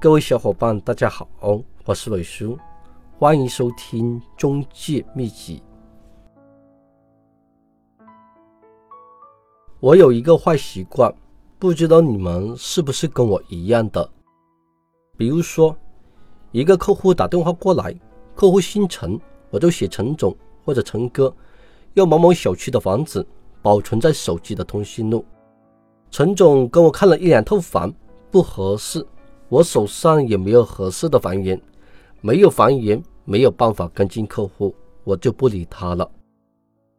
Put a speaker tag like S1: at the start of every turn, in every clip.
S1: 各位小伙伴，大家好，我是伟叔，欢迎收听中介秘籍。我有一个坏习惯，不知道你们是不是跟我一样的？比如说，一个客户打电话过来，客户姓陈，我就写陈总或者陈哥，要某某小区的房子，保存在手机的通讯录。陈总跟我看了一两套房，不合适。我手上也没有合适的房源，没有房源，没有办法跟进客户，我就不理他了。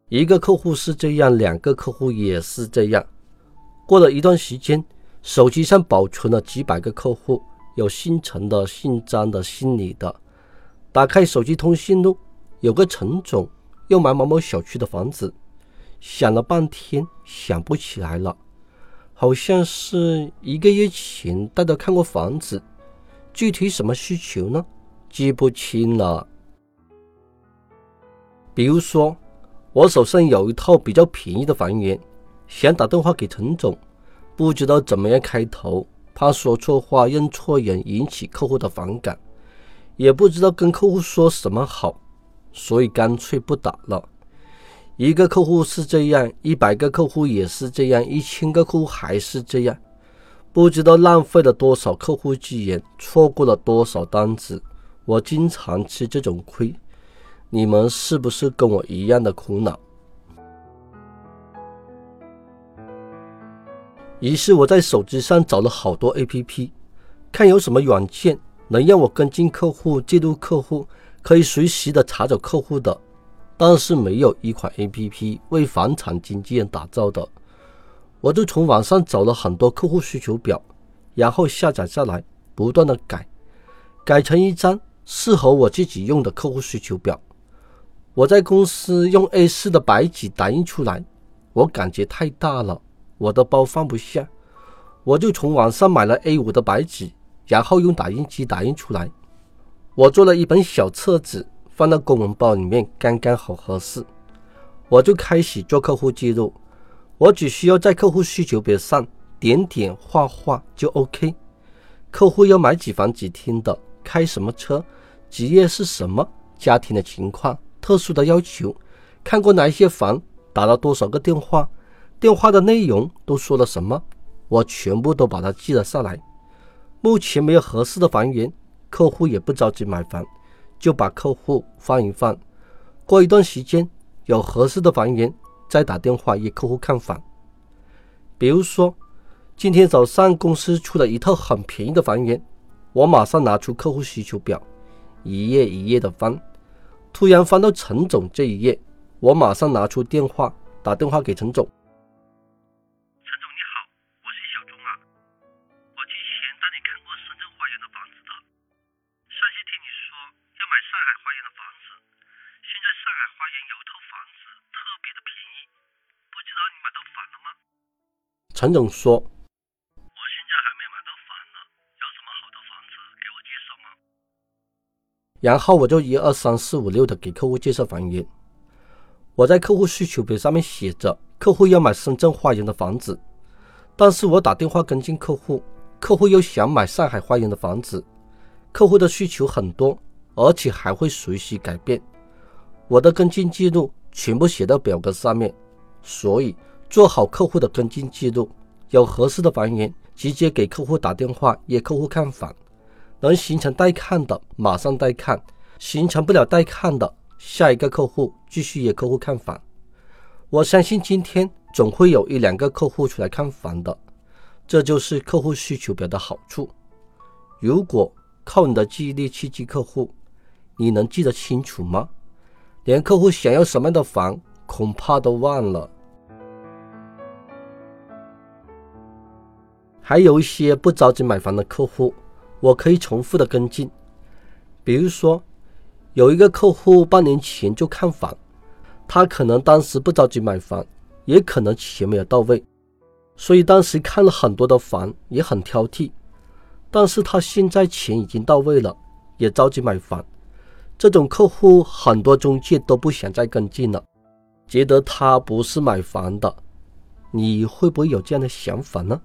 S1: 一个客户是这样，两个客户也是这样。过了一段时间，手机上保存了几百个客户，有姓陈的、姓张的、姓李的。打开手机通讯录，有个陈总要买某某小区的房子，想了半天想不起来了。好像是一个月前带他看过房子，具体什么需求呢？记不清了。比如说，我手上有一套比较便宜的房源，想打电话给陈总，不知道怎么样开头，怕说错话认错人引起客户的反感，也不知道跟客户说什么好，所以干脆不打了。一个客户是这样，一百个客户也是这样，一千个客户还是这样，不知道浪费了多少客户资源，错过了多少单子。我经常吃这种亏，你们是不是跟我一样的苦恼？于是我在手机上找了好多 APP，看有什么软件能让我跟进客户、记录客户，可以随时的查找客户的。但是没有一款 A P P 为房产经纪人打造的，我就从网上找了很多客户需求表，然后下载下来，不断的改，改成一张适合我自己用的客户需求表。我在公司用 A 四的白纸打印出来，我感觉太大了，我的包放不下，我就从网上买了 A 五的白纸，然后用打印机打印出来。我做了一本小册子。放到公文包里面刚刚好合适，我就开始做客户记录。我只需要在客户需求表上点点画画就 OK。客户要买几房几厅的，开什么车，职业是什么，家庭的情况，特殊的要求，看过哪一些房，打了多少个电话，电话的内容都说了什么，我全部都把它记了下来。目前没有合适的房源，客户也不着急买房。就把客户放一放，过一段时间有合适的房源，再打电话约客户看房。比如说，今天早上公司出了一套很便宜的房源，我马上拿出客户需求表，一页一页的翻，突然翻到陈总这一页，我马上拿出电话打电话给陈总。陈总说：“我
S2: 现在还没买到房呢，有什么好的房子给我介绍吗？”
S1: 然后我就一二三四五六的给客户介绍房源。我在客户需求表上面写着客户要买深圳花园的房子，但是我打电话跟进客户，客户又想买上海花园的房子。客户的需求很多，而且还会随时改变。我的跟进记录全部写到表格上面，所以。做好客户的跟进记录，有合适的房源，直接给客户打电话约客户看房，能形成带看的马上带看，形成不了带看的，下一个客户继续约客户看房。我相信今天总会有一两个客户出来看房的，这就是客户需求表的好处。如果靠你的记忆力去记客户，你能记得清楚吗？连客户想要什么样的房，恐怕都忘了。还有一些不着急买房的客户，我可以重复的跟进。比如说，有一个客户半年前就看房，他可能当时不着急买房，也可能钱没有到位，所以当时看了很多的房，也很挑剔。但是他现在钱已经到位了，也着急买房。这种客户很多中介都不想再跟进了，觉得他不是买房的。你会不会有这样的想法呢？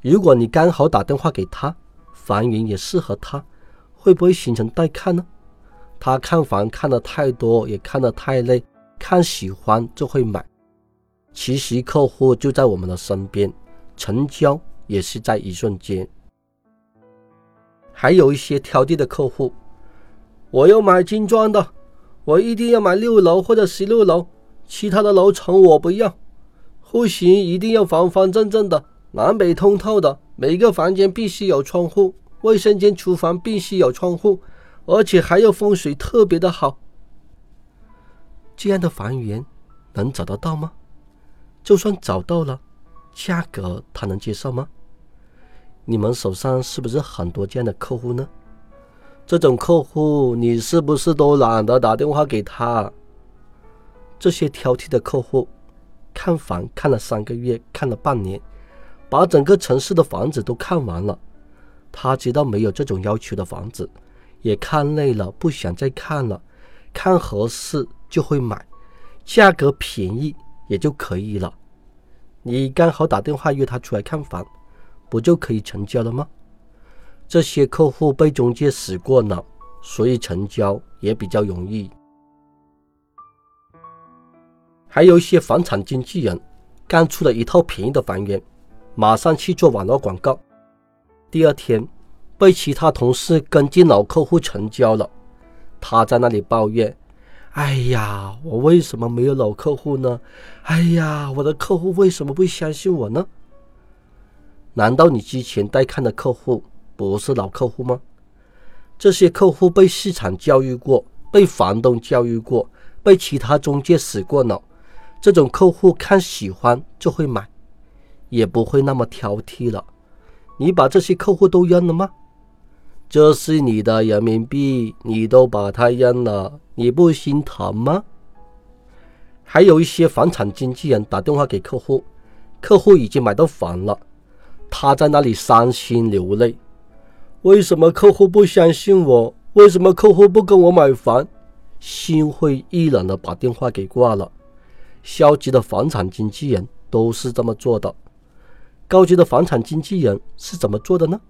S1: 如果你刚好打电话给他，房源也适合他，会不会形成带看呢？他看房看的太多，也看得太累，看喜欢就会买。其实客户就在我们的身边，成交也是在一瞬间。还有一些挑剔的客户，我要买精装的，我一定要买六楼或者十六楼，其他的楼层我不要。户型一定要方方正正的，南北通透的，每个房间必须有窗户，卫生间、厨房必须有窗户，而且还要风水特别的好。这样的房源能找得到吗？就算找到了，价格他能接受吗？你们手上是不是很多这样的客户呢？这种客户你是不是都懒得打电话给他？这些挑剔的客户。看房看了三个月，看了半年，把整个城市的房子都看完了。他知道没有这种要求的房子，也看累了，不想再看了。看合适就会买，价格便宜也就可以了。你刚好打电话约他出来看房，不就可以成交了吗？这些客户被中介使过脑，所以成交也比较容易。还有一些房产经纪人，刚出了一套便宜的房源，马上去做网络广告。第二天，被其他同事跟进老客户成交了。他在那里抱怨：“哎呀，我为什么没有老客户呢？哎呀，我的客户为什么不相信我呢？难道你之前带看的客户不是老客户吗？这些客户被市场教育过，被房东教育过，被其他中介洗过脑。”这种客户看喜欢就会买，也不会那么挑剔了。你把这些客户都扔了吗？这是你的人民币，你都把它扔了，你不心疼吗？还有一些房产经纪人打电话给客户，客户已经买到房了，他在那里伤心流泪。为什么客户不相信我？为什么客户不跟我买房？心灰意冷的把电话给挂了。消极的房产经纪人都是这么做的，高级的房产经纪人是怎么做的呢？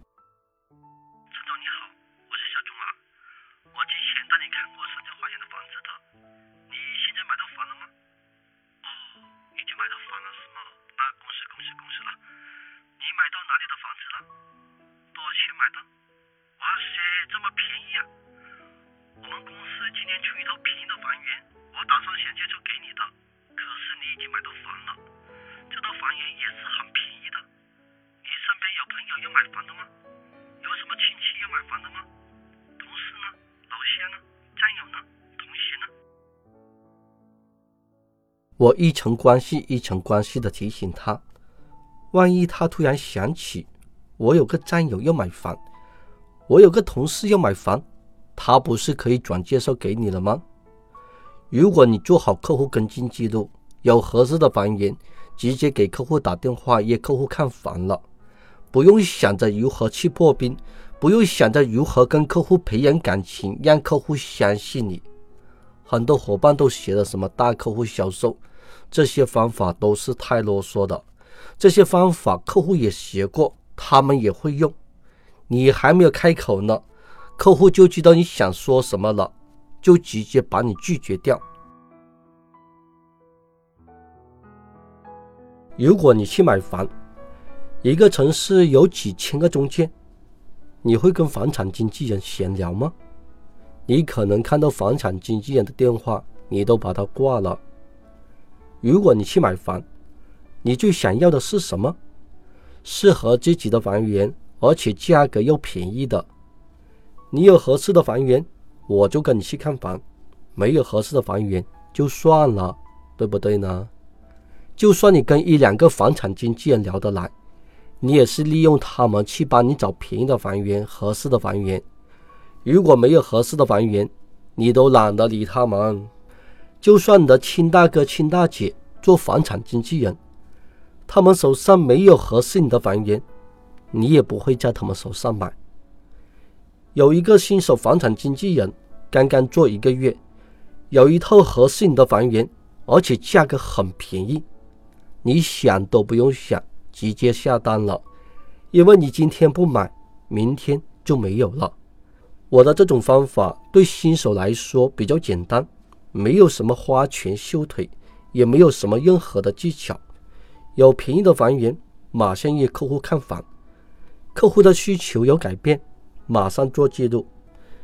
S2: 我一
S1: 层关系一层关系的提醒他，万一他突然想起我有个战友要买房，我有个同事要买房，他不是可以转介绍给你了吗？如果你做好客户跟进记录。有合适的房源，直接给客户打电话约客户看房了，不用想着如何去破冰，不用想着如何跟客户培养感情，让客户相信你。很多伙伴都学了什么大客户销售，这些方法都是太啰嗦的。这些方法客户也学过，他们也会用。你还没有开口呢，客户就知道你想说什么了，就直接把你拒绝掉。如果你去买房，一个城市有几千个中介，你会跟房产经纪人闲聊吗？你可能看到房产经纪人的电话，你都把它挂了。如果你去买房，你最想要的是什么？适合自己的房源，而且价格又便宜的。你有合适的房源，我就跟你去看房；没有合适的房源，就算了，对不对呢？就算你跟一两个房产经纪人聊得来，你也是利用他们去帮你找便宜的房源、合适的房源。如果没有合适的房源，你都懒得理他们。就算你的亲大哥、亲大姐做房产经纪人，他们手上没有合适你的房源，你也不会在他们手上买。有一个新手房产经纪人刚刚做一个月，有一套合适你的房源，而且价格很便宜。你想都不用想，直接下单了，因为你今天不买，明天就没有了。我的这种方法对新手来说比较简单，没有什么花拳绣腿，也没有什么任何的技巧。有便宜的房源，马上约客户看房；客户的需求有改变，马上做记录。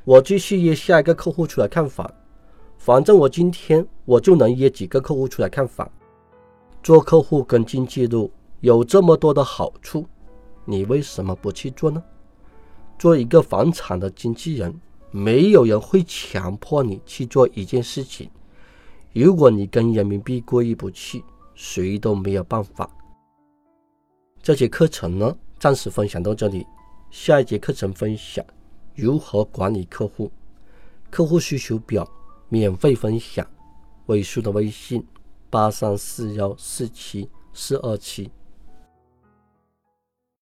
S1: 我继续约下一个客户出来看房，反正我今天我就能约几个客户出来看房。做客户跟进记录有这么多的好处，你为什么不去做呢？做一个房产的经纪人，没有人会强迫你去做一件事情。如果你跟人民币过意不去，谁都没有办法。这节课程呢，暂时分享到这里。下一节课程分享如何管理客户，客户需求表免费分享，尾数的微信八三四幺四七四二七。